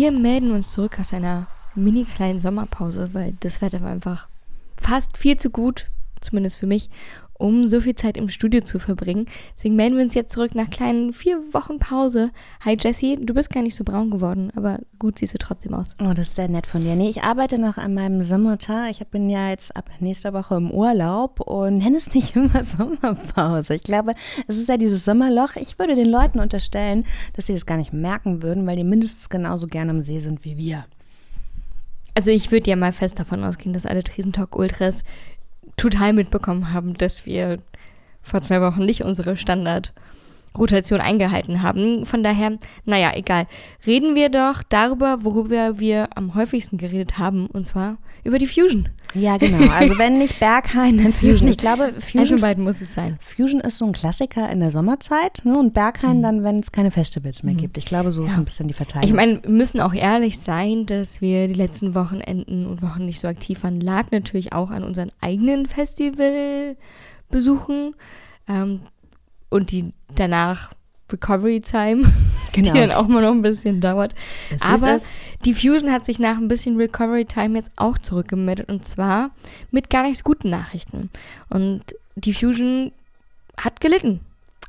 Wir melden uns zurück aus einer mini kleinen Sommerpause, weil das Wetter war einfach fast viel zu gut, zumindest für mich, um so viel Zeit im Studio zu verbringen. Deswegen melden wir uns jetzt zurück nach kleinen vier Wochen Pause. Hi Jessie, du bist gar nicht so braun geworden, aber gut siehst du trotzdem aus. Oh, das ist sehr nett von dir. Nee, ich arbeite noch an meinem Sommertag. Ich bin ja jetzt ab nächster Woche im Urlaub und nenne es nicht immer Sommerpause. Ich glaube, es ist ja dieses Sommerloch. Ich würde den Leuten unterstellen, dass sie das gar nicht merken würden, weil die mindestens genauso gerne am See sind wie wir. Also ich würde ja mal fest davon ausgehen, dass alle Tresentalk Ultras total mitbekommen haben, dass wir vor zwei Wochen nicht unsere Standardrotation eingehalten haben. Von daher, naja, egal. Reden wir doch darüber, worüber wir am häufigsten geredet haben, und zwar über die Fusion. Ja, genau. Also wenn nicht Berghain, dann Fusion. Ich glaube, Fusion, beiden muss es sein. Fusion ist so ein Klassiker in der Sommerzeit ne? und Berghain mhm. dann, wenn es keine Festivals mehr mhm. gibt. Ich glaube, so ja. ist ein bisschen die Verteilung. Ich meine, wir müssen auch ehrlich sein, dass wir die letzten Wochenenden und Wochen nicht so aktiv waren. Lag natürlich auch an unseren eigenen Festivalbesuchen ähm, und die danach Recovery Time, genau. die dann auch mal noch ein bisschen dauert. Das Aber die Fusion hat sich nach ein bisschen Recovery Time jetzt auch zurückgemeldet und zwar mit gar nicht so guten Nachrichten. Und die Fusion hat gelitten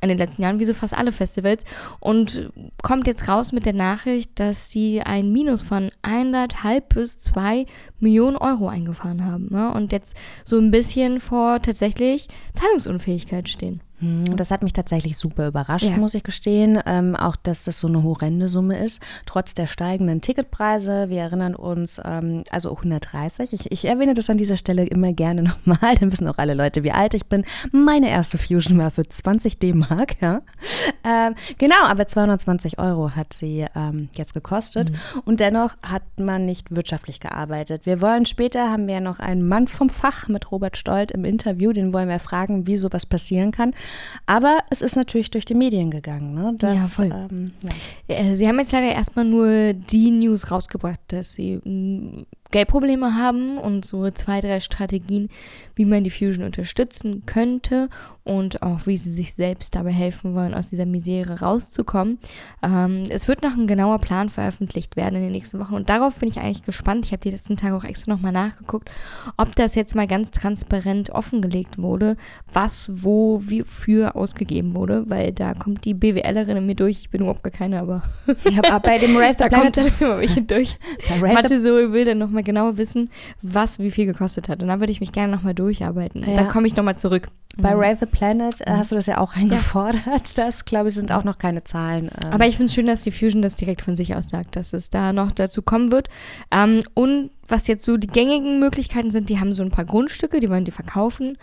in den letzten Jahren, wie so fast alle Festivals, und kommt jetzt raus mit der Nachricht, dass sie ein Minus von 1,5 bis 2 Millionen Euro eingefahren haben ne? und jetzt so ein bisschen vor tatsächlich Zahlungsunfähigkeit stehen. Hm, das hat mich tatsächlich super überrascht, ja. muss ich gestehen. Ähm, auch, dass das so eine horrende Summe ist, trotz der steigenden Ticketpreise. Wir erinnern uns, ähm, also 130. Ich, ich, erwähne das an dieser Stelle immer gerne nochmal, dann wissen auch alle Leute, wie alt ich bin. Meine erste Fusion war für 20 D-Mark, ja. Ähm, genau, aber 220 Euro hat sie ähm, jetzt gekostet. Mhm. Und dennoch hat man nicht wirtschaftlich gearbeitet. Wir wollen später, haben wir ja noch einen Mann vom Fach mit Robert Stolt im Interview, den wollen wir fragen, wie sowas passieren kann. Aber es ist natürlich durch die Medien gegangen. Ne? Das, ja, voll. Ähm, ja. Äh, sie haben jetzt leider erstmal nur die News rausgebracht, dass sie mm, Geldprobleme haben und so zwei, drei Strategien, wie man die Fusion unterstützen könnte und auch wie sie sich selbst dabei helfen wollen, aus dieser Misere rauszukommen. Ähm, es wird noch ein genauer Plan veröffentlicht werden in den nächsten Wochen und darauf bin ich eigentlich gespannt. Ich habe die letzten Tage auch extra nochmal nachgeguckt, ob das jetzt mal ganz transparent offengelegt wurde, was wo wie für ausgegeben wurde, weil da kommt die BWLerin in mir durch. Ich bin überhaupt gar keine, aber ich habe bei dem Rave da kommt dann immer welche durch. Mathe so will dann nochmal genau wissen, was wie viel gekostet hat und dann würde ich mich gerne nochmal durcharbeiten. Ja. Dann komme ich nochmal zurück. Bei mhm. Rave the Planet äh, hast du das ja auch eingefordert. Ja. Das, glaube ich, sind auch noch keine Zahlen. Ähm. Aber ich finde es schön, dass die Fusion das direkt von sich aus sagt, dass es da noch dazu kommen wird. Ähm, und was jetzt so die gängigen Möglichkeiten sind, die haben so ein paar Grundstücke, die wollen die verkaufen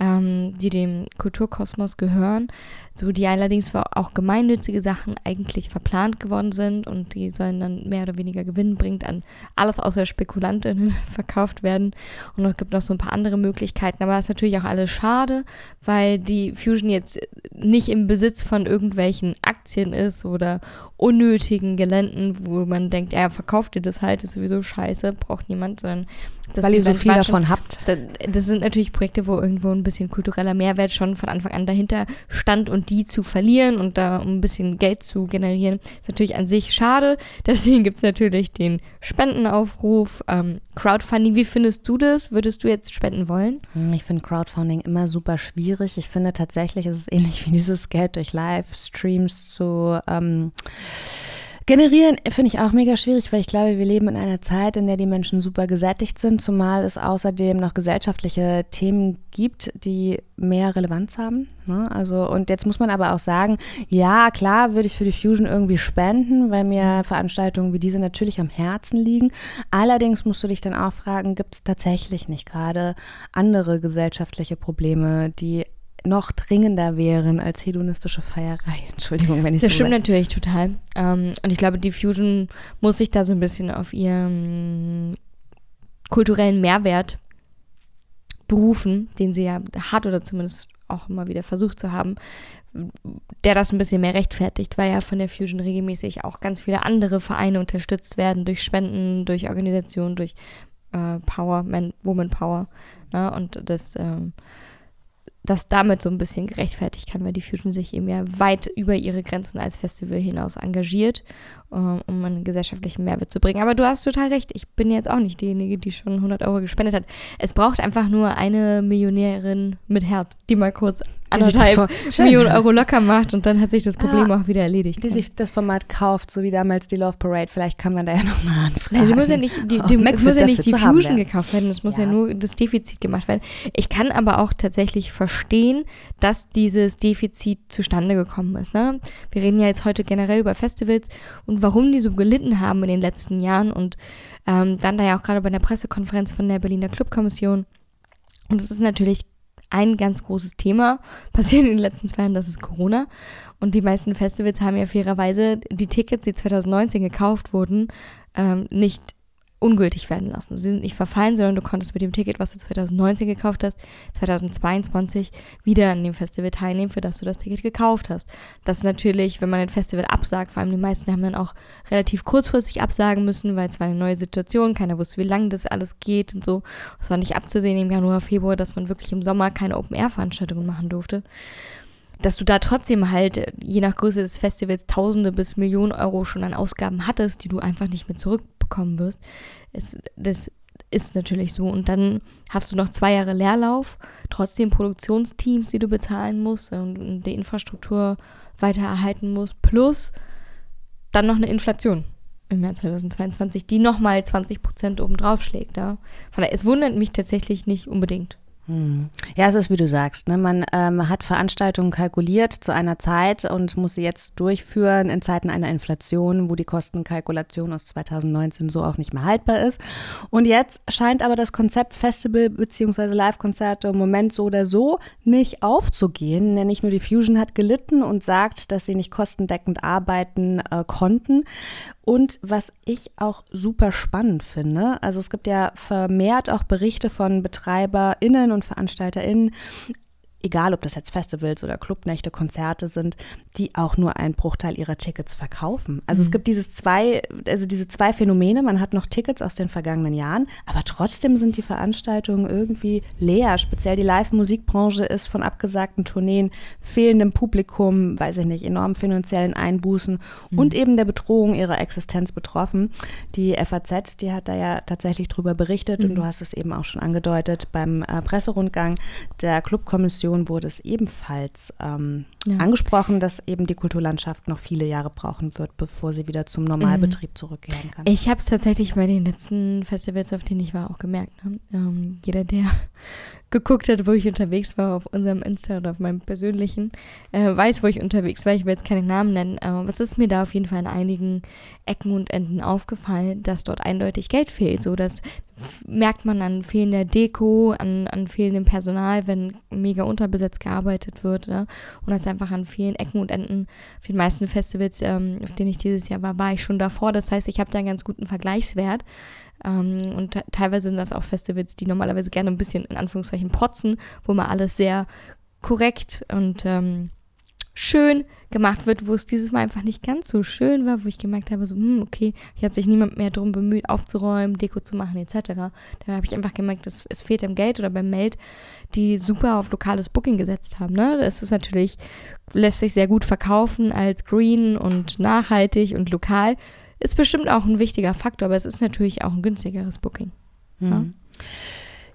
ähm, die dem Kulturkosmos gehören, so die allerdings für auch gemeinnützige Sachen eigentlich verplant geworden sind und die sollen dann mehr oder weniger gewinnbringend an alles außer Spekulantinnen verkauft werden. Und es gibt noch so ein paar andere Möglichkeiten, aber das ist natürlich auch alles schade, weil die Fusion jetzt nicht im Besitz von irgendwelchen Aktien ist oder unnötigen Geländen, wo man denkt, ja, verkauft ihr das halt, ist sowieso scheiße, braucht niemand, sondern das Weil ihr so viel davon habt. Das sind natürlich Projekte, wo irgendwo ein bisschen kultureller Mehrwert schon von Anfang an dahinter stand und die zu verlieren und da um ein bisschen Geld zu generieren, ist natürlich an sich schade. Deswegen gibt es natürlich den Spendenaufruf, ähm, Crowdfunding. Wie findest du das? Würdest du jetzt spenden wollen? Hm, ich finde Crowdfunding immer super schwierig. Ich finde tatsächlich, es ist ähnlich wie dieses Geld durch Livestreams zu ähm, Generieren finde ich auch mega schwierig, weil ich glaube, wir leben in einer Zeit, in der die Menschen super gesättigt sind, zumal es außerdem noch gesellschaftliche Themen gibt, die mehr Relevanz haben. Ne? Also, und jetzt muss man aber auch sagen, ja, klar würde ich für die Fusion irgendwie spenden, weil mir Veranstaltungen wie diese natürlich am Herzen liegen. Allerdings musst du dich dann auch fragen, gibt es tatsächlich nicht gerade andere gesellschaftliche Probleme, die noch dringender wären als hedonistische Feierei. Entschuldigung, wenn ich Das so stimmt natürlich total. Ähm, und ich glaube, die Fusion muss sich da so ein bisschen auf ihren kulturellen Mehrwert berufen, den sie ja hat oder zumindest auch immer wieder versucht zu haben, der das ein bisschen mehr rechtfertigt, weil ja von der Fusion regelmäßig auch ganz viele andere Vereine unterstützt werden durch Spenden, durch Organisationen, durch äh, Power, Man, Woman Power. Ne? Und das ähm, das damit so ein bisschen gerechtfertigt kann, weil die Fusion sich eben ja weit über ihre Grenzen als Festival hinaus engagiert um einen gesellschaftlichen Mehrwert zu bringen. Aber du hast total recht, ich bin jetzt auch nicht diejenige, die schon 100 Euro gespendet hat. Es braucht einfach nur eine Millionärin mit Herz, die mal kurz anderthalb Millionen Euro locker macht und dann hat sich das Problem ah, auch wieder erledigt. Die sich das Format kauft, so wie damals die Love Parade. Vielleicht kann man da ja nochmal anfragen. Sie muss ja nicht, die, die, es muss ja nicht die Fusion gekauft werden, es muss ja. ja nur das Defizit gemacht werden. Ich kann aber auch tatsächlich verstehen, dass dieses Defizit zustande gekommen ist. Ne? Wir reden ja jetzt heute generell über Festivals und warum die so gelitten haben in den letzten Jahren und ähm, waren da ja auch gerade bei der Pressekonferenz von der Berliner Clubkommission. Und es ist natürlich ein ganz großes Thema passiert in den letzten zwei Jahren, das ist Corona. Und die meisten Festivals haben ja fairerweise die Tickets, die 2019 gekauft wurden, ähm, nicht ungültig werden lassen. Sie sind nicht verfallen, sondern du konntest mit dem Ticket, was du 2019 gekauft hast, 2022 wieder an dem Festival teilnehmen, für das du das Ticket gekauft hast. Das ist natürlich, wenn man ein Festival absagt, vor allem die meisten haben dann auch relativ kurzfristig absagen müssen, weil es war eine neue Situation, keiner wusste, wie lange das alles geht und so. Es war nicht abzusehen im Januar, Februar, dass man wirklich im Sommer keine Open-Air-Veranstaltungen machen durfte dass du da trotzdem halt, je nach Größe des Festivals, Tausende bis Millionen Euro schon an Ausgaben hattest, die du einfach nicht mehr zurück bekommen wirst. Es, das ist natürlich so. Und dann hast du noch zwei Jahre Leerlauf, trotzdem Produktionsteams, die du bezahlen musst und, und die Infrastruktur weiter erhalten musst, plus dann noch eine Inflation im März 2022, die nochmal 20 Prozent obendrauf schlägt. Ja? Von daher, es wundert mich tatsächlich nicht unbedingt. Hm. Ja, es ist wie du sagst. Ne? Man ähm, hat Veranstaltungen kalkuliert zu einer Zeit und muss sie jetzt durchführen in Zeiten einer Inflation, wo die Kostenkalkulation aus 2019 so auch nicht mehr haltbar ist. Und jetzt scheint aber das Konzept Festival bzw. Live-Konzerte im Moment so oder so nicht aufzugehen. Denn nicht nur die Fusion hat gelitten und sagt, dass sie nicht kostendeckend arbeiten äh, konnten. Und was ich auch super spannend finde, also es gibt ja vermehrt auch Berichte von BetreiberInnen und VeranstalterInnen, egal ob das jetzt Festivals oder Clubnächte, Konzerte sind, die auch nur einen Bruchteil ihrer Tickets verkaufen. Also mhm. es gibt dieses zwei, also diese zwei Phänomene, man hat noch Tickets aus den vergangenen Jahren, aber trotzdem sind die Veranstaltungen irgendwie leer. Speziell die Live-Musikbranche ist von abgesagten Tourneen, fehlendem Publikum, weiß ich nicht, enormen finanziellen Einbußen mhm. und eben der Bedrohung ihrer Existenz betroffen. Die FAZ, die hat da ja tatsächlich drüber berichtet mhm. und du hast es eben auch schon angedeutet beim äh, Presserundgang der Clubkommission Diskussion wurde es ebenfalls ähm, ja. angesprochen, dass eben die Kulturlandschaft noch viele Jahre brauchen wird, bevor sie wieder zum Normalbetrieb mhm. zurückkehren kann. Ich habe es tatsächlich bei den letzten Festivals, auf denen ich war, auch gemerkt. Ne? Ähm, jeder, der geguckt hat, wo ich unterwegs war auf unserem Insta oder auf meinem persönlichen, äh, weiß, wo ich unterwegs war. Ich will jetzt keine Namen nennen, aber es ist mir da auf jeden Fall in einigen Ecken und Enden aufgefallen, dass dort eindeutig Geld fehlt. So, das merkt man an fehlender Deko, an, an fehlendem Personal, wenn mega unterbesetzt gearbeitet wird. Ne? Und das einfach an vielen Ecken und Enden. Auf den meisten Festivals, ähm, auf denen ich dieses Jahr war, war ich schon davor. Das heißt, ich habe da einen ganz guten Vergleichswert. Ähm, und teilweise sind das auch Festivals, die normalerweise gerne ein bisschen in Anführungszeichen protzen, wo mal alles sehr korrekt und ähm, schön gemacht wird, wo es dieses Mal einfach nicht ganz so schön war, wo ich gemerkt habe, so, hm, okay, hier hat sich niemand mehr darum bemüht, aufzuräumen, Deko zu machen, etc. Da habe ich einfach gemerkt, dass es fehlt am Geld oder beim Meld, die super auf lokales Booking gesetzt haben. Ne? Das ist natürlich, lässt sich sehr gut verkaufen als green und nachhaltig und lokal. Ist bestimmt auch ein wichtiger Faktor, aber es ist natürlich auch ein günstigeres Booking. Mhm. Ja?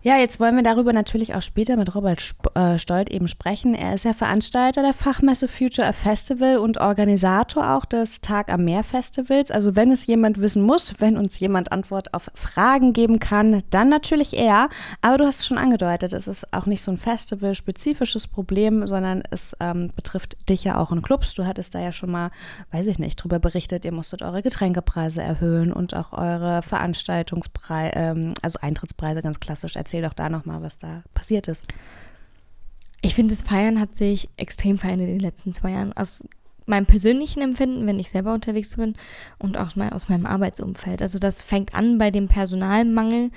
Ja, jetzt wollen wir darüber natürlich auch später mit Robert äh, Stolt eben sprechen. Er ist ja Veranstalter der Fachmesse Future Festival und Organisator auch des Tag am Meer Festivals. Also wenn es jemand wissen muss, wenn uns jemand Antwort auf Fragen geben kann, dann natürlich er. Aber du hast es schon angedeutet, es ist auch nicht so ein Festival-spezifisches Problem, sondern es ähm, betrifft dich ja auch in Clubs. Du hattest da ja schon mal, weiß ich nicht, drüber berichtet, ihr musstet eure Getränkepreise erhöhen und auch eure Veranstaltungspreise, ähm, also Eintrittspreise ganz klassisch erzähl doch da nochmal, was da passiert ist. Ich finde, das Feiern hat sich extrem verändert in den letzten zwei Jahren. Aus meinem persönlichen Empfinden, wenn ich selber unterwegs bin und auch mal aus meinem Arbeitsumfeld. Also das fängt an bei dem Personalmangel,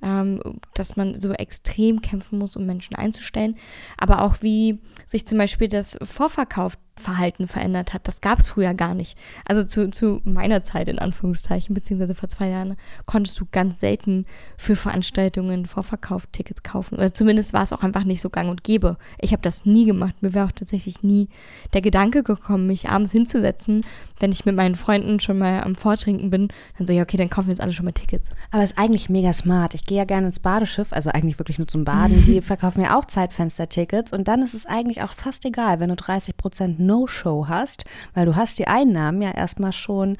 ähm, dass man so extrem kämpfen muss, um Menschen einzustellen. Aber auch wie sich zum Beispiel das Vorverkauf Verhalten verändert hat. Das gab es früher gar nicht. Also zu, zu meiner Zeit in Anführungszeichen, beziehungsweise vor zwei Jahren, konntest du ganz selten für Veranstaltungen Vorverkauf Tickets kaufen. Oder zumindest war es auch einfach nicht so gang und gäbe. Ich habe das nie gemacht. Mir wäre auch tatsächlich nie der Gedanke gekommen, mich abends hinzusetzen, wenn ich mit meinen Freunden schon mal am Vortrinken bin, dann so, ja, okay, dann kaufen wir jetzt alle schon mal Tickets. Aber es ist eigentlich mega smart. Ich gehe ja gerne ins Badeschiff, also eigentlich wirklich nur zum Baden. Die verkaufen ja auch Zeitfenster-Tickets und dann ist es eigentlich auch fast egal, wenn du 30 Prozent No-Show hast, weil du hast die Einnahmen ja erstmal schon.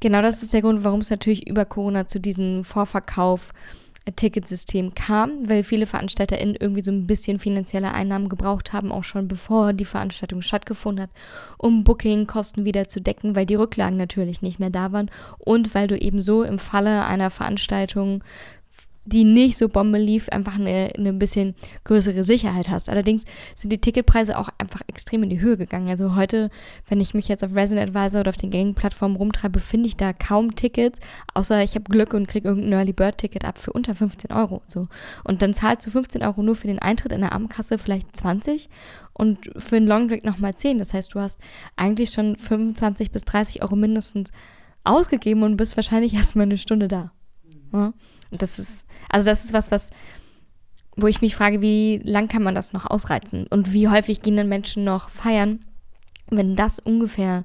Genau, das ist der Grund, warum es natürlich über Corona zu diesem Vorverkauf Ticketsystem kam, weil viele VeranstalterInnen irgendwie so ein bisschen finanzielle Einnahmen gebraucht haben, auch schon bevor die Veranstaltung stattgefunden hat, um Bookingkosten wieder zu decken, weil die Rücklagen natürlich nicht mehr da waren und weil du eben so im Falle einer Veranstaltung die nicht so Bombe lief, einfach eine, eine bisschen größere Sicherheit hast. Allerdings sind die Ticketpreise auch einfach extrem in die Höhe gegangen. Also heute, wenn ich mich jetzt auf Resident Advisor oder auf den gängigen Plattformen rumtreibe, finde ich da kaum Tickets, außer ich habe Glück und kriege irgendein Early Bird Ticket ab für unter 15 Euro. So. Und dann zahlst du 15 Euro nur für den Eintritt in der Abendkasse, vielleicht 20 und für den Long Drink nochmal 10. Das heißt, du hast eigentlich schon 25 bis 30 Euro mindestens ausgegeben und bist wahrscheinlich erstmal eine Stunde da. Ja? Und das ist, also das ist was, was, wo ich mich frage, wie lang kann man das noch ausreizen? Und wie häufig gehen dann Menschen noch feiern, wenn das ungefähr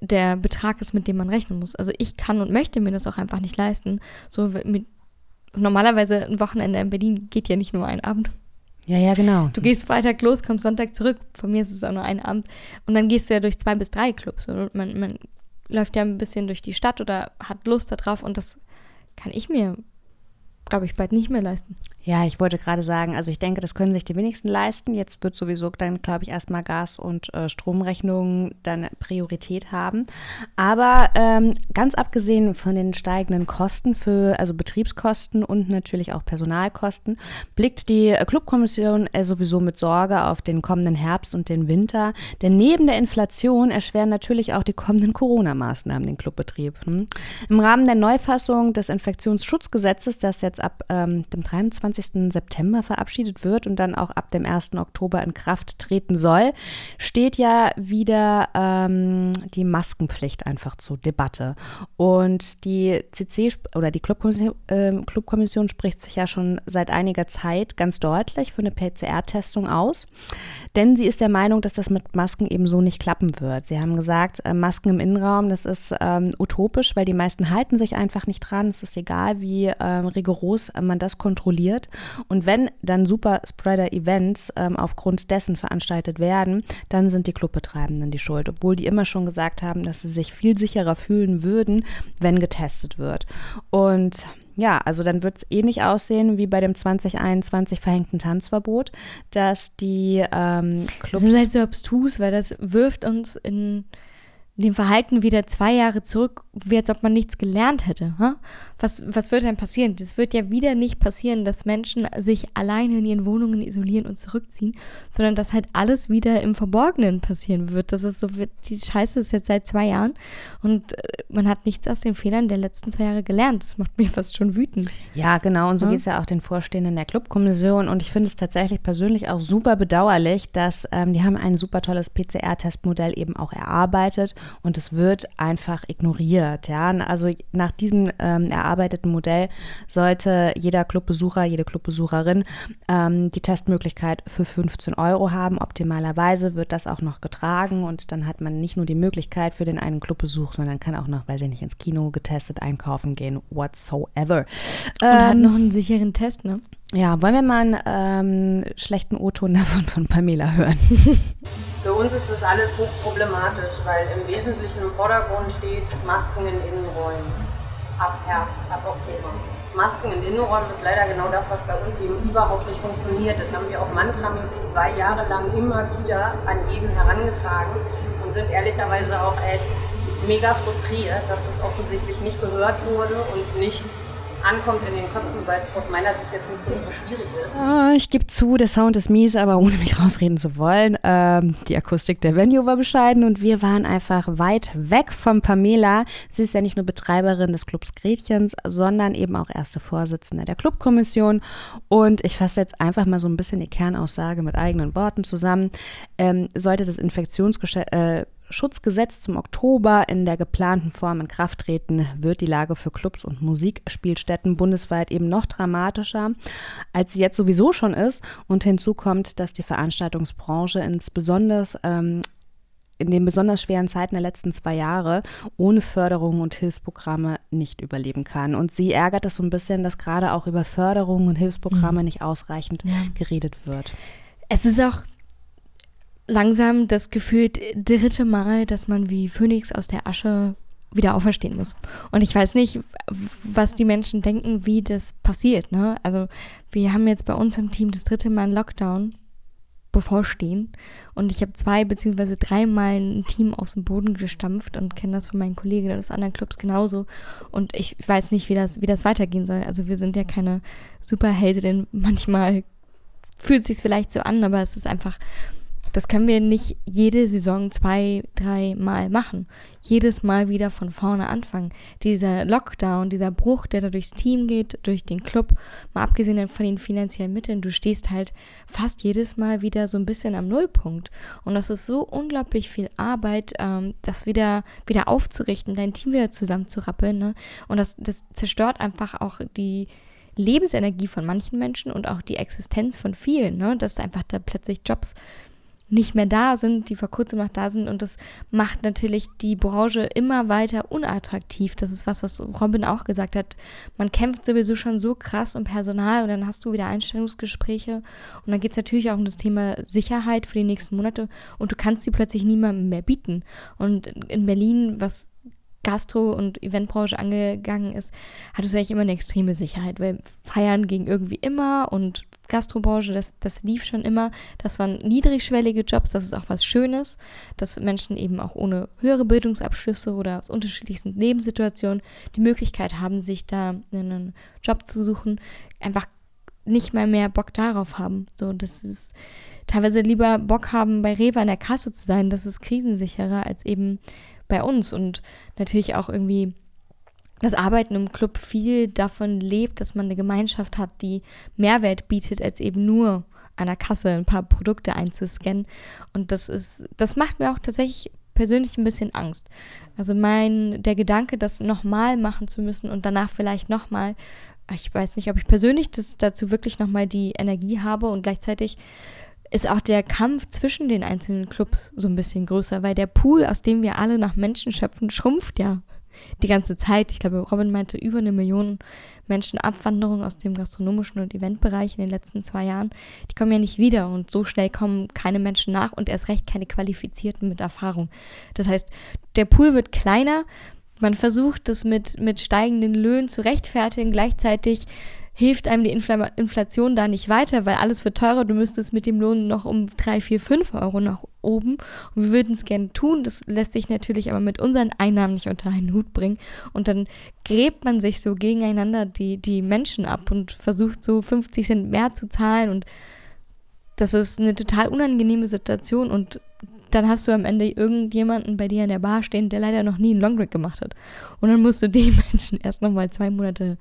der Betrag ist, mit dem man rechnen muss. Also ich kann und möchte mir das auch einfach nicht leisten. So mit, normalerweise ein Wochenende in Berlin geht ja nicht nur ein Abend. Ja, ja, genau. Du gehst Freitag los, kommst Sonntag zurück. Von mir ist es auch nur ein Abend. Und dann gehst du ja durch zwei bis drei Clubs. Und man, man läuft ja ein bisschen durch die Stadt oder hat Lust darauf und das kann ich mir, glaube ich, bald nicht mehr leisten. Ja, ich wollte gerade sagen, also ich denke, das können sich die wenigsten leisten. Jetzt wird sowieso dann, glaube ich, erstmal Gas- und äh, Stromrechnungen dann Priorität haben. Aber ähm, ganz abgesehen von den steigenden Kosten für, also Betriebskosten und natürlich auch Personalkosten, blickt die Clubkommission äh, sowieso mit Sorge auf den kommenden Herbst und den Winter. Denn neben der Inflation erschweren natürlich auch die kommenden Corona-Maßnahmen den Clubbetrieb. Hm? Im Rahmen der Neufassung des Infektionsschutzgesetzes, das jetzt ab ähm, dem 23 20. September verabschiedet wird und dann auch ab dem 1. Oktober in Kraft treten soll, steht ja wieder ähm, die Maskenpflicht einfach zur Debatte. Und die CC oder die Clubkommission, äh, Clubkommission spricht sich ja schon seit einiger Zeit ganz deutlich für eine PCR-Testung aus, denn sie ist der Meinung, dass das mit Masken eben so nicht klappen wird. Sie haben gesagt, äh, Masken im Innenraum, das ist ähm, utopisch, weil die meisten halten sich einfach nicht dran. Es ist egal, wie ähm, rigoros man das kontrolliert wird. Und wenn dann Super-Spreader-Events ähm, aufgrund dessen veranstaltet werden, dann sind die Clubbetreibenden die Schuld, obwohl die immer schon gesagt haben, dass sie sich viel sicherer fühlen würden, wenn getestet wird. Und ja, also dann wird es ähnlich aussehen wie bei dem 2021 verhängten Tanzverbot, dass die ähm, Clubs. Das ist halt so abstrus, weil das wirft uns in dem Verhalten wieder zwei Jahre zurück, wie als ob man nichts gelernt hätte. Was, was wird denn passieren? Das wird ja wieder nicht passieren, dass Menschen sich alleine in ihren Wohnungen isolieren und zurückziehen, sondern dass halt alles wieder im Verborgenen passieren wird. Das ist so, die Scheiße ist jetzt seit zwei Jahren und äh, man hat nichts aus den Fehlern der letzten zwei Jahre gelernt. Das macht mich fast schon wütend. Ja, genau. Und so ja. geht es ja auch den Vorstehenden der Clubkommission. Und ich finde es tatsächlich persönlich auch super bedauerlich, dass ähm, die haben ein super tolles PCR-Testmodell eben auch erarbeitet und es wird einfach ignoriert. Ja? Also nach diesem ähm, erarbeiteten Modell sollte jeder Clubbesucher, jede Clubbesucherin ähm, die Testmöglichkeit für 15 Euro haben. Optimalerweise wird das auch noch getragen und dann hat man nicht nur die Möglichkeit für den einen Clubbesuch, sondern kann auch noch, weiß ich nicht, ins Kino getestet einkaufen gehen, whatsoever. Und ähm, hat noch einen sicheren Test, ne? Ja, wollen wir mal einen ähm, schlechten O-Ton davon von Pamela hören? Für uns ist das alles hochproblematisch, weil im Wesentlichen im Vordergrund steht Masken in Innenräumen. Ab Herbst, ab Oktober. Masken in Innenräumen ist leider genau das, was bei uns eben überhaupt nicht funktioniert. Das haben wir auch mantramäßig zwei Jahre lang immer wieder an jeden herangetragen und sind ehrlicherweise auch echt mega frustriert, dass es offensichtlich nicht gehört wurde und nicht ankommt in den Köpfen, weil es aus meiner Sicht jetzt nicht so schwierig ist. Oh, ich gebe zu, der Sound ist mies, aber ohne mich rausreden zu wollen, ähm, die Akustik der Venue war bescheiden und wir waren einfach weit weg von Pamela. Sie ist ja nicht nur Betreiberin des Clubs Gretchens, sondern eben auch erste Vorsitzende der Clubkommission. Und ich fasse jetzt einfach mal so ein bisschen die Kernaussage mit eigenen Worten zusammen. Ähm, sollte das Infektionsgeschäft äh, Schutzgesetz zum Oktober in der geplanten Form in Kraft treten, wird die Lage für Clubs und Musikspielstätten bundesweit eben noch dramatischer, als sie jetzt sowieso schon ist. Und hinzu kommt, dass die Veranstaltungsbranche insbesondere ähm, in den besonders schweren Zeiten der letzten zwei Jahre ohne Förderung und Hilfsprogramme nicht überleben kann. Und sie ärgert es so ein bisschen, dass gerade auch über Förderung und Hilfsprogramme mhm. nicht ausreichend ja. geredet wird. Es ist auch langsam das gefühlt dritte Mal, dass man wie Phönix aus der Asche wieder auferstehen muss. Und ich weiß nicht, was die Menschen denken, wie das passiert. Ne? Also wir haben jetzt bei uns im Team das dritte Mal einen Lockdown bevorstehen. Und ich habe zwei beziehungsweise dreimal ein Team aus dem Boden gestampft und kenne das von meinen Kollegen aus anderen Clubs genauso. Und ich weiß nicht, wie das, wie das weitergehen soll. Also wir sind ja keine Superheldin. Manchmal fühlt es sich vielleicht so an, aber es ist einfach das können wir nicht jede Saison zwei, drei Mal machen. Jedes Mal wieder von vorne anfangen. Dieser Lockdown, dieser Bruch, der da durchs Team geht, durch den Club, mal abgesehen von den finanziellen Mitteln, du stehst halt fast jedes Mal wieder so ein bisschen am Nullpunkt. Und das ist so unglaublich viel Arbeit, ähm, das wieder, wieder aufzurichten, dein Team wieder zusammenzurappeln. Ne? Und das, das zerstört einfach auch die, Lebensenergie von manchen Menschen und auch die Existenz von vielen, ne? dass einfach da plötzlich Jobs nicht mehr da sind, die vor kurzem noch da sind. Und das macht natürlich die Branche immer weiter unattraktiv. Das ist was, was Robin auch gesagt hat. Man kämpft sowieso schon so krass um Personal und dann hast du wieder Einstellungsgespräche. Und dann geht es natürlich auch um das Thema Sicherheit für die nächsten Monate. Und du kannst sie plötzlich niemandem mehr bieten. Und in Berlin, was Gastro- und Eventbranche angegangen ist, hattest du eigentlich immer eine extreme Sicherheit, weil Feiern ging irgendwie immer und Gastrobranche, das, das lief schon immer. Das waren niedrigschwellige Jobs, das ist auch was Schönes, dass Menschen eben auch ohne höhere Bildungsabschlüsse oder aus unterschiedlichsten Lebenssituationen die Möglichkeit haben, sich da einen Job zu suchen, einfach nicht mal mehr Bock darauf haben. So, das ist teilweise lieber Bock haben, bei Rewe an der Kasse zu sein, das ist krisensicherer als eben bei uns und natürlich auch irgendwie das Arbeiten im Club viel davon lebt, dass man eine Gemeinschaft hat, die Mehrwert bietet, als eben nur der Kasse ein paar Produkte einzuscannen. Und das ist, das macht mir auch tatsächlich persönlich ein bisschen Angst. Also mein, der Gedanke, das nochmal machen zu müssen und danach vielleicht nochmal, ich weiß nicht, ob ich persönlich das dazu wirklich nochmal die Energie habe und gleichzeitig ist auch der Kampf zwischen den einzelnen Clubs so ein bisschen größer, weil der Pool, aus dem wir alle nach Menschen schöpfen, schrumpft ja die ganze Zeit. Ich glaube, Robin meinte über eine Million Menschen Abwanderung aus dem gastronomischen und Eventbereich in den letzten zwei Jahren. Die kommen ja nicht wieder und so schnell kommen keine Menschen nach und erst recht keine Qualifizierten mit Erfahrung. Das heißt, der Pool wird kleiner. Man versucht, das mit, mit steigenden Löhnen zu rechtfertigen. Gleichzeitig hilft einem die Infl Inflation da nicht weiter, weil alles wird teurer. Du müsstest mit dem Lohn noch um 3, 4, 5 Euro nach oben. Und wir würden es gerne tun. Das lässt sich natürlich aber mit unseren Einnahmen nicht unter einen Hut bringen. Und dann gräbt man sich so gegeneinander die, die Menschen ab und versucht so 50 Cent mehr zu zahlen. Und das ist eine total unangenehme Situation. Und dann hast du am Ende irgendjemanden bei dir an der Bar stehen, der leider noch nie einen Longdrink gemacht hat. Und dann musst du den Menschen erst nochmal zwei Monate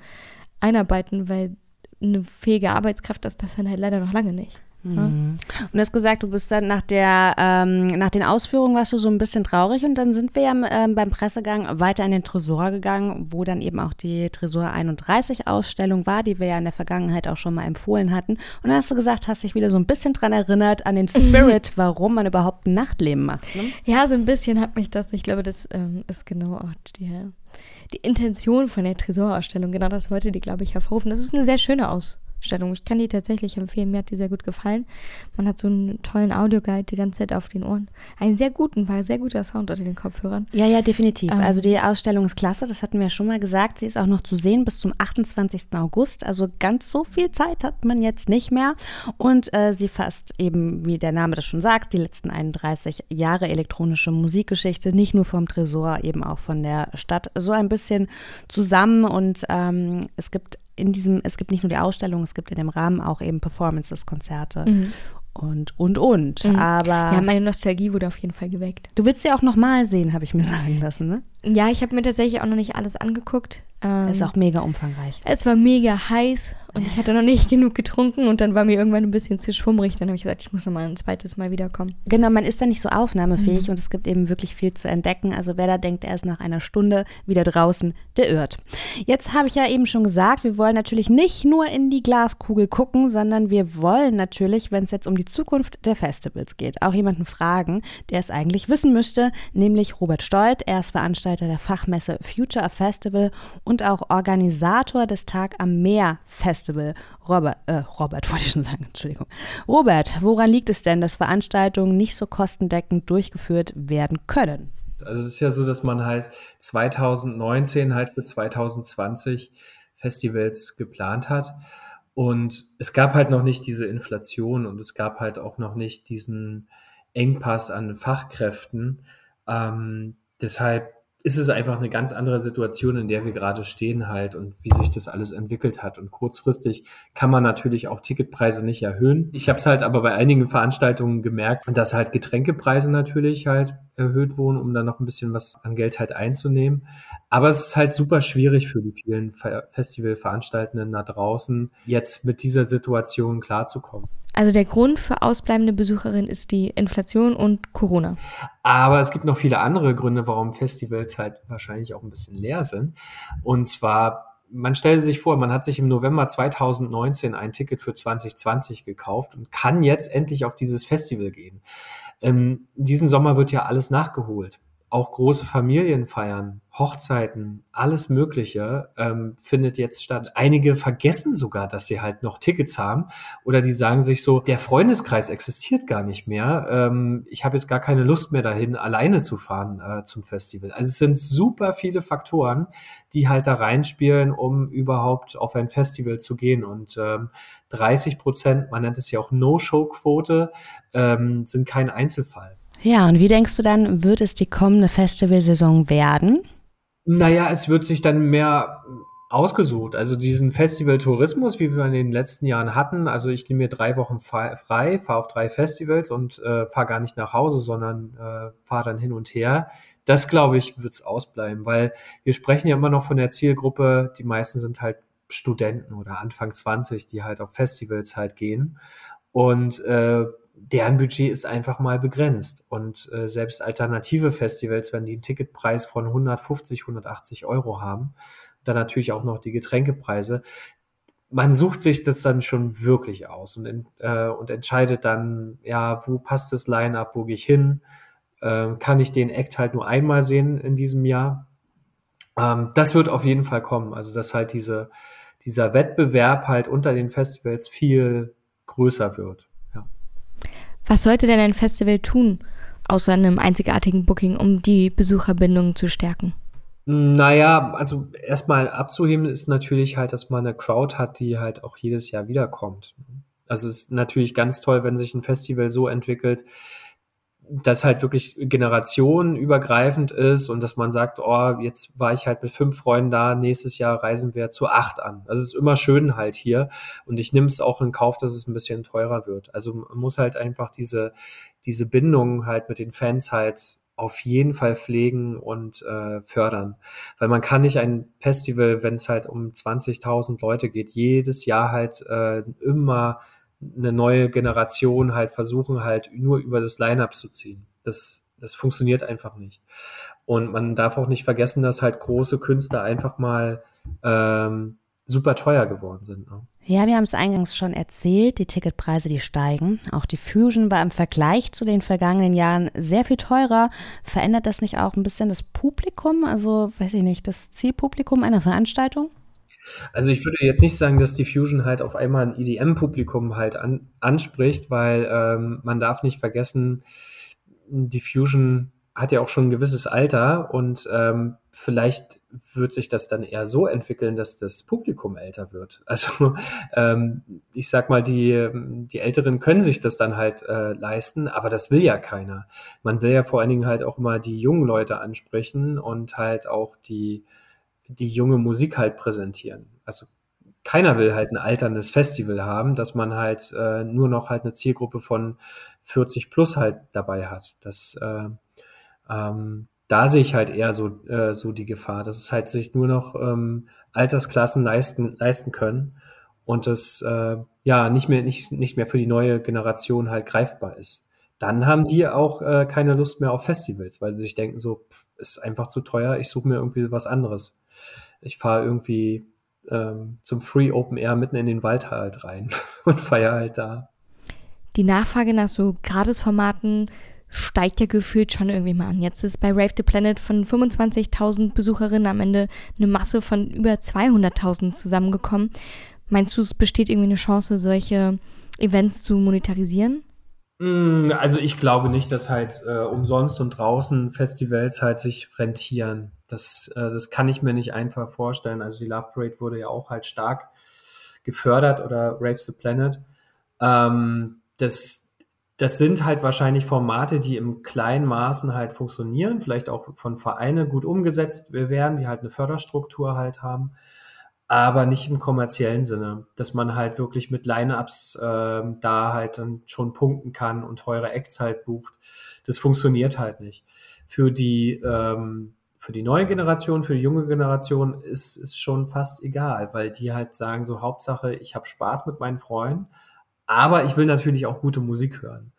einarbeiten, weil eine fähige Arbeitskraft ist das dann halt leider noch lange nicht. Mhm. Und du hast gesagt, du bist dann nach der, ähm, nach den Ausführungen warst du so ein bisschen traurig und dann sind wir ja ähm, beim Pressegang weiter in den Tresor gegangen, wo dann eben auch die Tresor 31 Ausstellung war, die wir ja in der Vergangenheit auch schon mal empfohlen hatten. Und dann hast du gesagt, hast dich wieder so ein bisschen dran erinnert an den Spirit, warum man überhaupt ein Nachtleben macht. Ne? Ja, so ein bisschen hat mich das, ich glaube, das ähm, ist genau auch die die Intention von der Tresorausstellung, genau das wollte die, glaube ich, hervorrufen. Das ist eine sehr schöne Ausstellung. Veranstaltung. Ich kann die tatsächlich empfehlen. Mir hat die sehr gut gefallen. Man hat so einen tollen Audioguide die ganze Zeit auf den Ohren. Einen sehr guten, war sehr guter Sound unter den Kopfhörern. Ja, ja, definitiv. Ähm. Also die Ausstellung ist klasse, das hatten wir schon mal gesagt. Sie ist auch noch zu sehen bis zum 28. August. Also ganz so viel Zeit hat man jetzt nicht mehr. Und äh, sie fasst eben, wie der Name das schon sagt, die letzten 31 Jahre elektronische Musikgeschichte, nicht nur vom Tresor, eben auch von der Stadt, so ein bisschen zusammen. Und ähm, es gibt in diesem, es gibt nicht nur die Ausstellung, es gibt in dem Rahmen auch eben Performances, Konzerte. Mhm und, und, und. Mhm. Aber. Ja, meine Nostalgie wurde auf jeden Fall geweckt. Du willst sie auch nochmal sehen, habe ich mir sagen lassen, ne? Ja, ich habe mir tatsächlich auch noch nicht alles angeguckt. Ähm, ist auch mega umfangreich. Es war mega heiß und ich hatte noch nicht genug getrunken und dann war mir irgendwann ein bisschen zu schwummrig. Dann habe ich gesagt, ich muss noch mal ein zweites Mal wiederkommen. Genau, man ist da nicht so aufnahmefähig mhm. und es gibt eben wirklich viel zu entdecken. Also wer da denkt, er ist nach einer Stunde wieder draußen, der irrt. Jetzt habe ich ja eben schon gesagt, wir wollen natürlich nicht nur in die Glaskugel gucken, sondern wir wollen natürlich, wenn es jetzt um die Zukunft der Festivals geht, auch jemanden fragen, der es eigentlich wissen müsste, nämlich Robert Stolt. Er ist Veranstalter der Fachmesse Future of Festival und auch Organisator des Tag am Meer Festival. Robert, äh, Robert wollte ich schon sagen, Entschuldigung. Robert, woran liegt es denn, dass Veranstaltungen nicht so kostendeckend durchgeführt werden können? Also es ist ja so, dass man halt 2019 halt für 2020 Festivals geplant hat. Und es gab halt noch nicht diese Inflation und es gab halt auch noch nicht diesen Engpass an Fachkräften. Ähm, deshalb ist es einfach eine ganz andere Situation, in der wir gerade stehen halt und wie sich das alles entwickelt hat. Und kurzfristig kann man natürlich auch Ticketpreise nicht erhöhen. Ich habe es halt aber bei einigen Veranstaltungen gemerkt, dass halt Getränkepreise natürlich halt erhöht wurden, um dann noch ein bisschen was an Geld halt einzunehmen. Aber es ist halt super schwierig für die vielen Festivalveranstaltenden da draußen, jetzt mit dieser Situation klarzukommen. Also der Grund für ausbleibende Besucherinnen ist die Inflation und Corona. Aber es gibt noch viele andere Gründe, warum Festivals halt wahrscheinlich auch ein bisschen leer sind. Und zwar, man stellt sich vor, man hat sich im November 2019 ein Ticket für 2020 gekauft und kann jetzt endlich auf dieses Festival gehen. Ähm, diesen Sommer wird ja alles nachgeholt auch große Familienfeiern, Hochzeiten, alles Mögliche ähm, findet jetzt statt. Einige vergessen sogar, dass sie halt noch Tickets haben oder die sagen sich so, der Freundeskreis existiert gar nicht mehr. Ähm, ich habe jetzt gar keine Lust mehr dahin, alleine zu fahren äh, zum Festival. Also es sind super viele Faktoren, die halt da reinspielen, um überhaupt auf ein Festival zu gehen. Und ähm, 30 Prozent, man nennt es ja auch No-Show-Quote, ähm, sind kein Einzelfall. Ja, und wie denkst du dann, wird es die kommende Festivalsaison werden? Naja, es wird sich dann mehr ausgesucht. Also diesen Festivaltourismus, wie wir in den letzten Jahren hatten. Also ich gehe mir drei Wochen frei, fahre auf drei Festivals und äh, fahre gar nicht nach Hause, sondern äh, fahre dann hin und her. Das, glaube ich, wird es ausbleiben, weil wir sprechen ja immer noch von der Zielgruppe, die meisten sind halt Studenten oder Anfang 20, die halt auf Festivals halt gehen. Und äh, deren Budget ist einfach mal begrenzt. Und äh, selbst alternative Festivals, wenn die einen Ticketpreis von 150, 180 Euro haben, dann natürlich auch noch die Getränkepreise, man sucht sich das dann schon wirklich aus und, äh, und entscheidet dann, ja, wo passt das Line-up, wo gehe ich hin, äh, kann ich den Act halt nur einmal sehen in diesem Jahr. Ähm, das wird auf jeden Fall kommen. Also dass halt diese, dieser Wettbewerb halt unter den Festivals viel größer wird. Was sollte denn ein Festival tun, außer einem einzigartigen Booking, um die Besucherbindung zu stärken? Naja, also erstmal abzuheben ist natürlich halt, dass man eine Crowd hat, die halt auch jedes Jahr wiederkommt. Also es ist natürlich ganz toll, wenn sich ein Festival so entwickelt, das halt wirklich generationenübergreifend ist und dass man sagt, oh, jetzt war ich halt mit fünf Freunden da, nächstes Jahr reisen wir zu acht an. Das ist immer schön halt hier und ich nehme es auch in Kauf, dass es ein bisschen teurer wird. Also man muss halt einfach diese, diese Bindung halt mit den Fans halt auf jeden Fall pflegen und äh, fördern. Weil man kann nicht ein Festival, wenn es halt um 20.000 Leute geht, jedes Jahr halt äh, immer eine neue Generation halt versuchen, halt nur über das Line-up zu ziehen. Das, das funktioniert einfach nicht. Und man darf auch nicht vergessen, dass halt große Künstler einfach mal ähm, super teuer geworden sind. Ne? Ja, wir haben es eingangs schon erzählt, die Ticketpreise, die steigen. Auch die Fusion war im Vergleich zu den vergangenen Jahren sehr viel teurer. Verändert das nicht auch ein bisschen das Publikum, also weiß ich nicht, das Zielpublikum einer Veranstaltung? Also ich würde jetzt nicht sagen, dass die Fusion halt auf einmal ein EDM-Publikum halt an, anspricht, weil ähm, man darf nicht vergessen, die Fusion hat ja auch schon ein gewisses Alter und ähm, vielleicht wird sich das dann eher so entwickeln, dass das Publikum älter wird. Also ähm, ich sag mal, die, die Älteren können sich das dann halt äh, leisten, aber das will ja keiner. Man will ja vor allen Dingen halt auch immer die jungen Leute ansprechen und halt auch die, die junge Musik halt präsentieren. Also keiner will halt ein alterndes Festival haben, dass man halt äh, nur noch halt eine Zielgruppe von 40 plus halt dabei hat. Das äh, ähm, da sehe ich halt eher so, äh, so die Gefahr, dass es halt sich nur noch ähm, Altersklassen leisten, leisten können und das äh, ja nicht mehr, nicht, nicht mehr für die neue Generation halt greifbar ist. Dann haben die auch äh, keine Lust mehr auf Festivals, weil sie sich denken, so, pff, ist einfach zu teuer, ich suche mir irgendwie was anderes. Ich fahre irgendwie ähm, zum Free Open Air mitten in den Wald halt rein und feiere halt da. Die Nachfrage nach so Gratisformaten steigt ja gefühlt schon irgendwie mal an. Jetzt ist bei Rave the Planet von 25.000 Besucherinnen am Ende eine Masse von über 200.000 zusammengekommen. Meinst du, es besteht irgendwie eine Chance, solche Events zu monetarisieren? Mm, also ich glaube nicht, dass halt äh, umsonst und draußen Festivals halt sich rentieren. Das, äh, das kann ich mir nicht einfach vorstellen. Also die Love Parade wurde ja auch halt stark gefördert oder Rave the Planet. Ähm, das, das sind halt wahrscheinlich Formate, die im kleinen Maßen halt funktionieren, vielleicht auch von Vereinen gut umgesetzt werden, die halt eine Förderstruktur halt haben, aber nicht im kommerziellen Sinne, dass man halt wirklich mit Line-Ups äh, da halt dann schon punkten kann und teure Acts halt bucht. Das funktioniert halt nicht. Für die ähm, für die neue Generation, für die junge Generation ist es schon fast egal, weil die halt sagen so Hauptsache, ich habe Spaß mit meinen Freunden aber ich will natürlich auch gute Musik hören.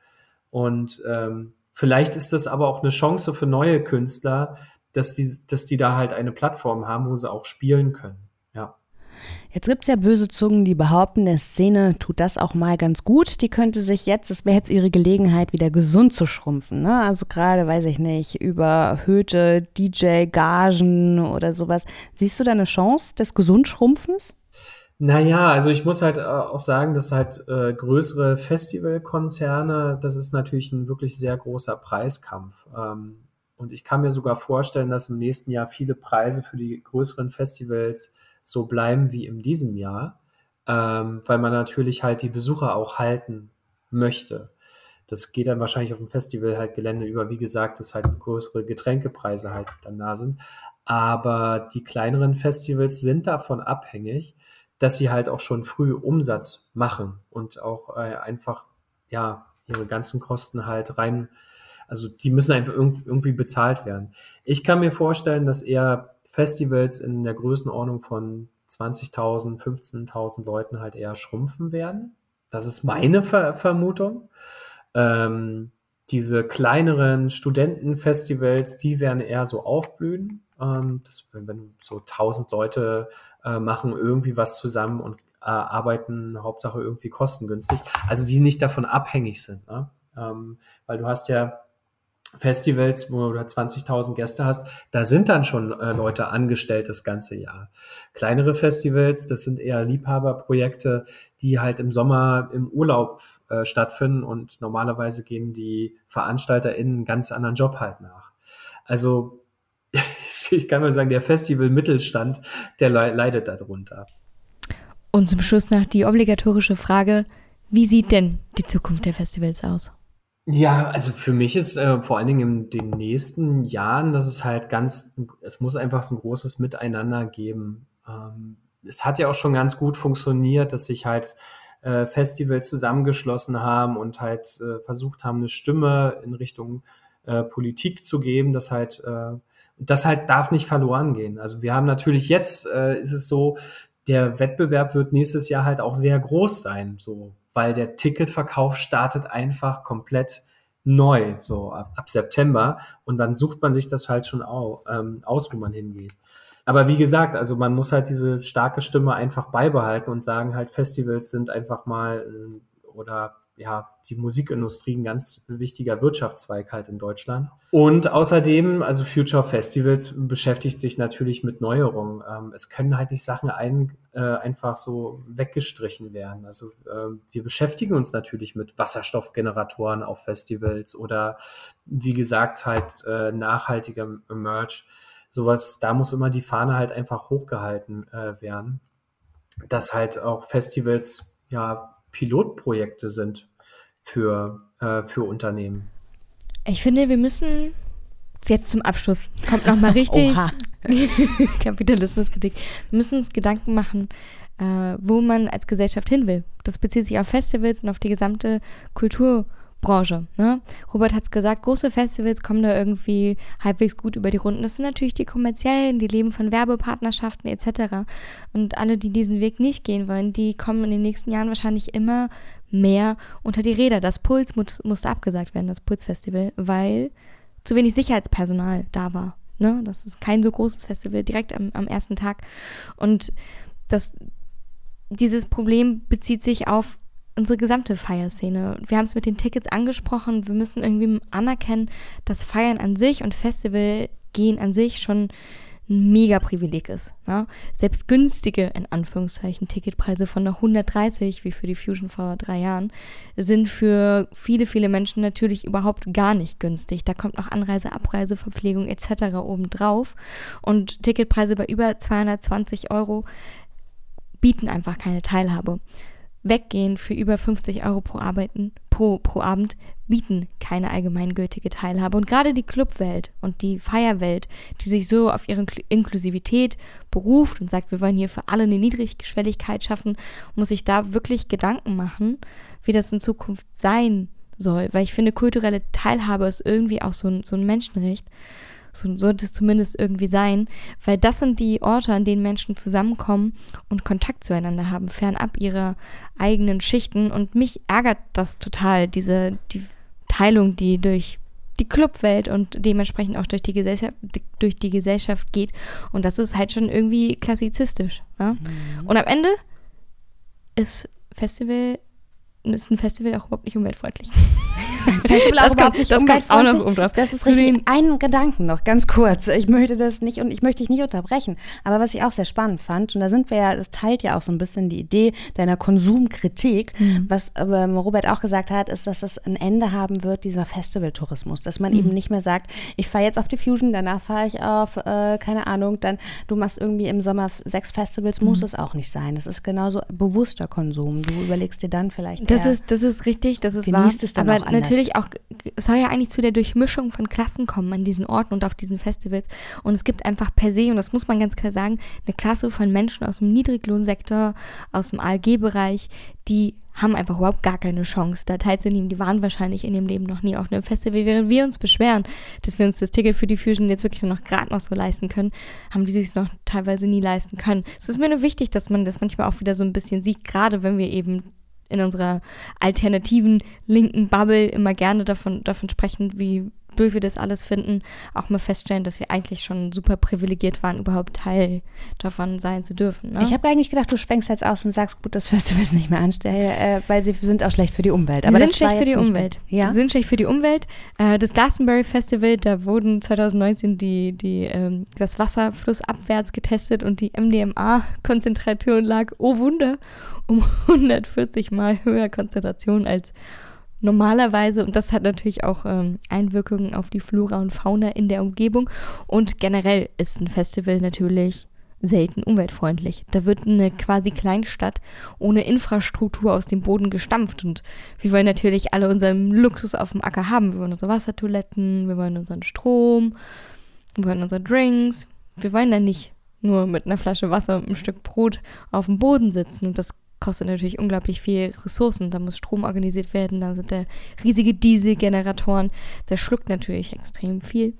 Und ähm, vielleicht ist das aber auch eine Chance für neue Künstler, dass die, dass die da halt eine Plattform haben, wo sie auch spielen können. Jetzt gibt es ja böse Zungen, die behaupten, der Szene tut das auch mal ganz gut. Die könnte sich jetzt, es wäre jetzt ihre Gelegenheit, wieder gesund zu schrumpfen. Ne? Also gerade, weiß ich nicht, überhöhte DJ-Gagen oder sowas. Siehst du da eine Chance des Gesundschrumpfens? Naja, also ich muss halt äh, auch sagen, dass halt äh, größere Festivalkonzerne, das ist natürlich ein wirklich sehr großer Preiskampf. Ähm, und ich kann mir sogar vorstellen, dass im nächsten Jahr viele Preise für die größeren Festivals so bleiben wie in diesem Jahr, ähm, weil man natürlich halt die Besucher auch halten möchte. Das geht dann wahrscheinlich auf dem Festival halt Gelände über, wie gesagt, dass halt größere Getränkepreise halt dann da sind. Aber die kleineren Festivals sind davon abhängig, dass sie halt auch schon früh Umsatz machen und auch äh, einfach ja ihre ganzen Kosten halt rein, also die müssen einfach irgendwie bezahlt werden. Ich kann mir vorstellen, dass eher Festivals in der Größenordnung von 20.000, 15.000 Leuten halt eher schrumpfen werden. Das ist meine Ver Vermutung. Ähm, diese kleineren Studentenfestivals, die werden eher so aufblühen. Ähm, das, wenn so 1000 Leute äh, machen irgendwie was zusammen und äh, arbeiten Hauptsache irgendwie kostengünstig. Also die nicht davon abhängig sind. Ne? Ähm, weil du hast ja Festivals, wo du 20.000 Gäste hast, da sind dann schon äh, Leute angestellt das ganze Jahr. Kleinere Festivals, das sind eher Liebhaberprojekte, die halt im Sommer im Urlaub äh, stattfinden und normalerweise gehen die VeranstalterInnen einen ganz anderen Job halt nach. Also ich kann nur sagen, der Festival-Mittelstand, der leidet darunter. Und zum Schluss noch die obligatorische Frage, wie sieht denn die Zukunft der Festivals aus? Ja, also für mich ist äh, vor allen Dingen in den nächsten Jahren, dass es halt ganz, es muss einfach ein großes Miteinander geben. Ähm, es hat ja auch schon ganz gut funktioniert, dass sich halt äh, Festivals zusammengeschlossen haben und halt äh, versucht haben, eine Stimme in Richtung äh, Politik zu geben, dass halt äh, das halt darf nicht verloren gehen. Also wir haben natürlich jetzt äh, ist es so, der Wettbewerb wird nächstes Jahr halt auch sehr groß sein, so, weil der Ticketverkauf startet einfach komplett neu, so ab, ab September und dann sucht man sich das halt schon au, ähm, aus, wo man hingeht. Aber wie gesagt, also man muss halt diese starke Stimme einfach beibehalten und sagen halt, Festivals sind einfach mal äh, oder ja, die Musikindustrie ein ganz wichtiger Wirtschaftszweig halt in Deutschland. Und außerdem, also Future Festivals beschäftigt sich natürlich mit Neuerungen. Ähm, es können halt nicht Sachen ein, äh, einfach so weggestrichen werden. Also äh, wir beschäftigen uns natürlich mit Wasserstoffgeneratoren auf Festivals oder wie gesagt halt äh, nachhaltiger Merch. Sowas, da muss immer die Fahne halt einfach hochgehalten äh, werden, dass halt auch Festivals ja Pilotprojekte sind für, äh, für Unternehmen. Ich finde, wir müssen jetzt zum Abschluss kommt noch mal richtig Kapitalismuskritik. Wir müssen uns Gedanken machen, äh, wo man als Gesellschaft hin will. Das bezieht sich auf Festivals und auf die gesamte Kulturbranche. Ne? Robert hat es gesagt, große Festivals kommen da irgendwie halbwegs gut über die Runden. Das sind natürlich die kommerziellen, die leben von Werbepartnerschaften etc. Und alle, die diesen Weg nicht gehen wollen, die kommen in den nächsten Jahren wahrscheinlich immer mehr unter die Räder. Das Puls muss, musste abgesagt werden, das Puls-Festival, weil zu wenig Sicherheitspersonal da war. Ne? Das ist kein so großes Festival direkt am, am ersten Tag. Und das, dieses Problem bezieht sich auf unsere gesamte Feierszene. Wir haben es mit den Tickets angesprochen. Wir müssen irgendwie anerkennen, dass Feiern an sich und Festival gehen an sich schon ein Mega-Privileg ist. Ne? Selbst günstige, in Anführungszeichen, Ticketpreise von noch 130, wie für die Fusion vor drei Jahren, sind für viele, viele Menschen natürlich überhaupt gar nicht günstig. Da kommt noch Anreise, Abreise, Verpflegung etc. obendrauf. Und Ticketpreise bei über 220 Euro bieten einfach keine Teilhabe. Weggehen für über 50 Euro pro, Arbeiten, pro, pro Abend bieten keine allgemeingültige Teilhabe. Und gerade die Clubwelt und die Feierwelt, die sich so auf ihre Inklusivität beruft und sagt, wir wollen hier für alle eine Niedrigschwelligkeit schaffen, muss sich da wirklich Gedanken machen, wie das in Zukunft sein soll. Weil ich finde, kulturelle Teilhabe ist irgendwie auch so ein, so ein Menschenrecht. So sollte es zumindest irgendwie sein, weil das sind die Orte, an denen Menschen zusammenkommen und Kontakt zueinander haben, fernab ihrer eigenen Schichten. Und mich ärgert das total, diese die Teilung, die durch die Clubwelt und dementsprechend auch durch die Gesellschaft, durch die Gesellschaft geht. Und das ist halt schon irgendwie klassizistisch. Ne? Mhm. Und am Ende ist Festival ist ein Festival auch überhaupt nicht umweltfreundlich. Festival auch überhaupt nicht das kommt auch noch um drauf. Das ist richtig. Einen Gedanken noch, ganz kurz. Ich möchte das nicht und ich möchte dich nicht unterbrechen. Aber was ich auch sehr spannend fand, und da sind wir ja, das teilt ja auch so ein bisschen die Idee deiner Konsumkritik, mhm. was ähm, Robert auch gesagt hat, ist, dass das ein Ende haben wird, dieser Festivaltourismus. Dass man mhm. eben nicht mehr sagt, ich fahre jetzt auf die Fusion, danach fahre ich auf, äh, keine Ahnung, dann du machst irgendwie im Sommer sechs Festivals, mhm. muss es auch nicht sein. Das ist genauso bewusster Konsum. Du überlegst dir dann vielleicht das ist, das ist richtig, das ist wahr. Es dann aber natürlich auch, es soll ja eigentlich zu der Durchmischung von Klassen kommen an diesen Orten und auf diesen Festivals. Und es gibt einfach per se, und das muss man ganz klar sagen, eine Klasse von Menschen aus dem Niedriglohnsektor, aus dem ALG-Bereich, die haben einfach überhaupt gar keine Chance, da teilzunehmen. Die waren wahrscheinlich in ihrem Leben noch nie auf einem Festival. Während wir uns beschweren, dass wir uns das Ticket für die Fusion jetzt wirklich nur noch gerade noch so leisten können, haben die sich noch teilweise nie leisten können. Es ist mir nur wichtig, dass man das manchmal auch wieder so ein bisschen sieht, gerade wenn wir eben in unserer alternativen linken Bubble immer gerne davon, davon sprechen, wie durch wir das alles finden, auch mal feststellen, dass wir eigentlich schon super privilegiert waren, überhaupt Teil davon sein zu dürfen. Ne? Ich habe eigentlich gedacht, du schwenkst jetzt aus und sagst, gut, das Festival ist nicht mehr anstelle, äh, weil sie sind auch schlecht für die Umwelt. Aber sie sind schlecht für die Umwelt. Ja? Sie sind schlecht für die Umwelt. Äh, das Glastonbury Festival, da wurden 2019 die, die, ähm, das Wasser flussabwärts getestet und die MDMA-Konzentration lag, oh Wunder, um 140 Mal höher Konzentration als normalerweise. Und das hat natürlich auch ähm, Einwirkungen auf die Flora und Fauna in der Umgebung. Und generell ist ein Festival natürlich selten umweltfreundlich. Da wird eine quasi Kleinstadt ohne Infrastruktur aus dem Boden gestampft. Und wir wollen natürlich alle unseren Luxus auf dem Acker haben. Wir wollen unsere Wassertoiletten, wir wollen unseren Strom, wir wollen unsere Drinks. Wir wollen dann nicht nur mit einer Flasche Wasser und einem Stück Brot auf dem Boden sitzen. Und das kostet natürlich unglaublich viel Ressourcen. Da muss Strom organisiert werden, da sind da riesige Dieselgeneratoren. Das schluckt natürlich extrem viel.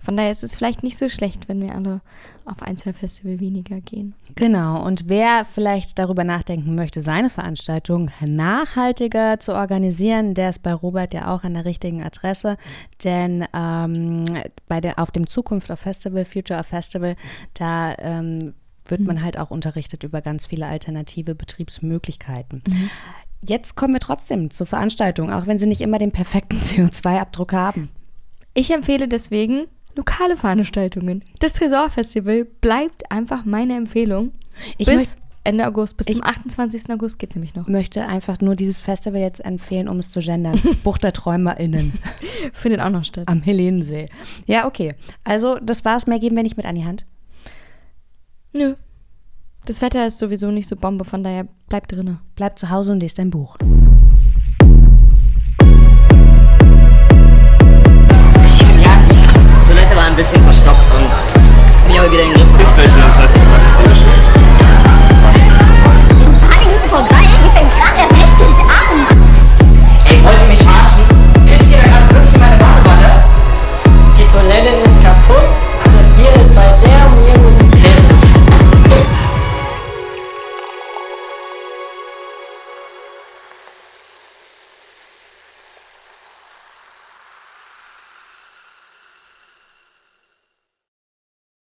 Von daher ist es vielleicht nicht so schlecht, wenn wir alle auf ein, zwei Festival weniger gehen. Genau. Und wer vielleicht darüber nachdenken möchte, seine Veranstaltung nachhaltiger zu organisieren, der ist bei Robert ja auch an der richtigen Adresse. Denn ähm, bei der, auf dem Zukunft of Festival, Future of Festival, da ähm, wird mhm. man halt auch unterrichtet über ganz viele alternative Betriebsmöglichkeiten. Mhm. Jetzt kommen wir trotzdem zur Veranstaltung, auch wenn sie nicht immer den perfekten CO2-Abdruck haben. Ich empfehle deswegen lokale Veranstaltungen. Das Tresorfestival bleibt einfach meine Empfehlung. Ich bis Ende August. Bis Ich- zum 28. August geht es nämlich noch. möchte einfach nur dieses Festival jetzt empfehlen, um es zu gendern. Bucht der TräumerInnen Findet auch noch statt. am Helenensee. Ja, okay. Also, das war's. Mehr geben wir nicht mit an die Hand. Nö. Das Wetter ist sowieso nicht so Bombe, von daher bleib drinnen. Bleib zu Hause und lest dein Buch. Ja, die Toilette war ein bisschen verstopft und mich aber wieder in den Griff. Ist gleich das heißt, ich hatte es eh schön. Vor drei Ecken fängt gerade erst richtig an. Ey, wollt ihr mich verarschen? Pisst ihr da gerade wirklich in meine Badewanne? Die Toilette ist kaputt, das Bier ist bald leer.